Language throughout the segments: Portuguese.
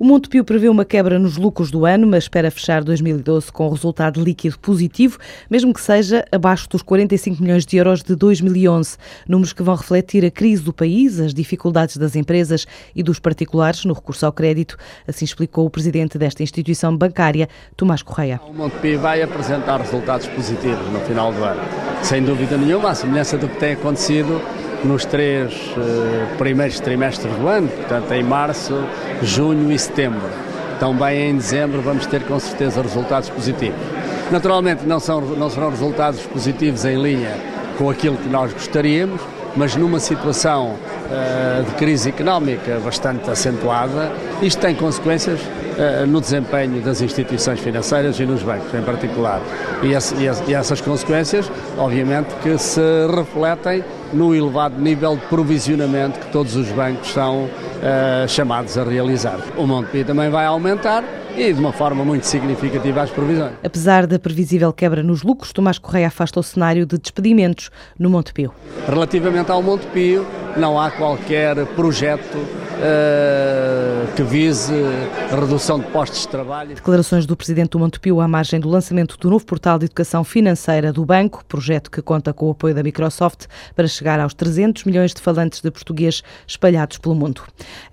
O Montepio prevê uma quebra nos lucros do ano, mas espera fechar 2012 com resultado líquido positivo, mesmo que seja abaixo dos 45 milhões de euros de 2011, números que vão refletir a crise do país, as dificuldades das empresas e dos particulares no recurso ao crédito, assim explicou o presidente desta instituição bancária, Tomás Correia. O Montepio vai apresentar resultados positivos no final do ano, sem dúvida nenhuma, à semelhança do que tem acontecido nos três uh, primeiros trimestres do ano, portanto em março, junho e setembro. Também em dezembro vamos ter com certeza resultados positivos. Naturalmente não, são, não serão resultados positivos em linha com aquilo que nós gostaríamos, mas numa situação uh, de crise económica bastante acentuada, isto tem consequências uh, no desempenho das instituições financeiras e nos bancos em particular. E, esse, e, essas consequências, obviamente, que se refletem no elevado nível de provisionamento que todos os bancos são uh, chamados a realizar. O Montepio também vai aumentar e de uma forma muito significativa às provisões. Apesar da previsível quebra nos lucros, Tomás Correia afasta o cenário de despedimentos no Montepio. Relativamente ao Montepio, não há qualquer projeto que vise redução de postos de trabalho. Declarações do presidente do Montepio à margem do lançamento do novo portal de educação financeira do banco, projeto que conta com o apoio da Microsoft para chegar aos 300 milhões de falantes de português espalhados pelo mundo.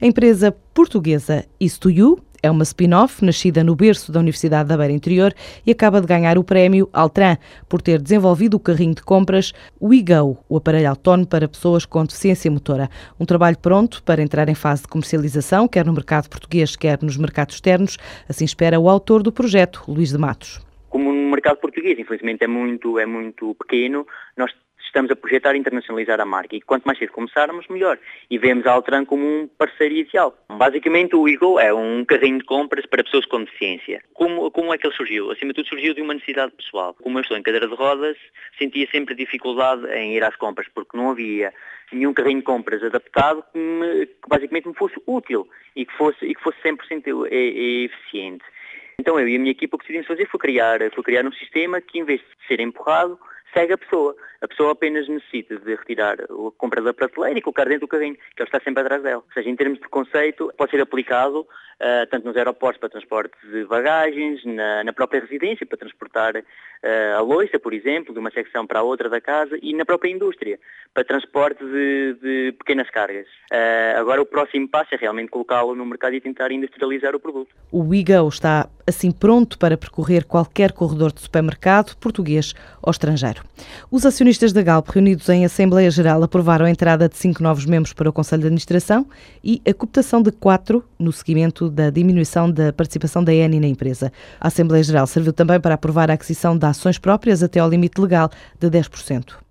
A empresa portuguesa Is2You é uma spin-off nascida no berço da Universidade da Beira Interior e acaba de ganhar o prémio Altran por ter desenvolvido o carrinho de compras WeGo, o aparelho autónomo para pessoas com deficiência motora. Um trabalho pronto para entrar em fase de comercialização, quer no mercado português, quer nos mercados externos. Assim espera o autor do projeto, Luís de Matos. Como no mercado português, infelizmente, é muito, é muito pequeno, nós estamos a projetar internacionalizar a marca e quanto mais cedo começarmos, melhor. E vemos a Altran como um parceiro ideal. Basicamente o Eagle é um carrinho de compras para pessoas com deficiência. Como, como é que ele surgiu? Acima de tudo surgiu de uma necessidade pessoal. Como eu estou em cadeira de rodas, sentia sempre dificuldade em ir às compras porque não havia nenhum carrinho de compras adaptado que, me, que basicamente me fosse útil e que fosse, e que fosse 100% eficiente. Então eu e a minha equipa o que decidimos fazer foi criar, foi criar um sistema que em vez de ser empurrado, segue a pessoa. A pessoa apenas necessita de retirar a compra da prateleira e colocar dentro do carrinho, que ele está sempre atrás dela. Ou seja, em termos de conceito, pode ser aplicado uh, tanto nos aeroportos para transporte de bagagens, na, na própria residência para transportar uh, a loiça, por exemplo, de uma secção para a outra da casa e na própria indústria para transporte de, de pequenas cargas. Uh, agora o próximo passo é realmente colocá-lo no mercado e tentar industrializar o produto. O WeGo está assim pronto para percorrer qualquer corredor de supermercado, português ou estrangeiro. Os acionistas da Galp, reunidos em Assembleia Geral, aprovaram a entrada de cinco novos membros para o Conselho de Administração e a cooptação de quatro no seguimento da diminuição da participação da ENI na empresa. A Assembleia Geral serviu também para aprovar a aquisição de ações próprias até ao limite legal de 10%.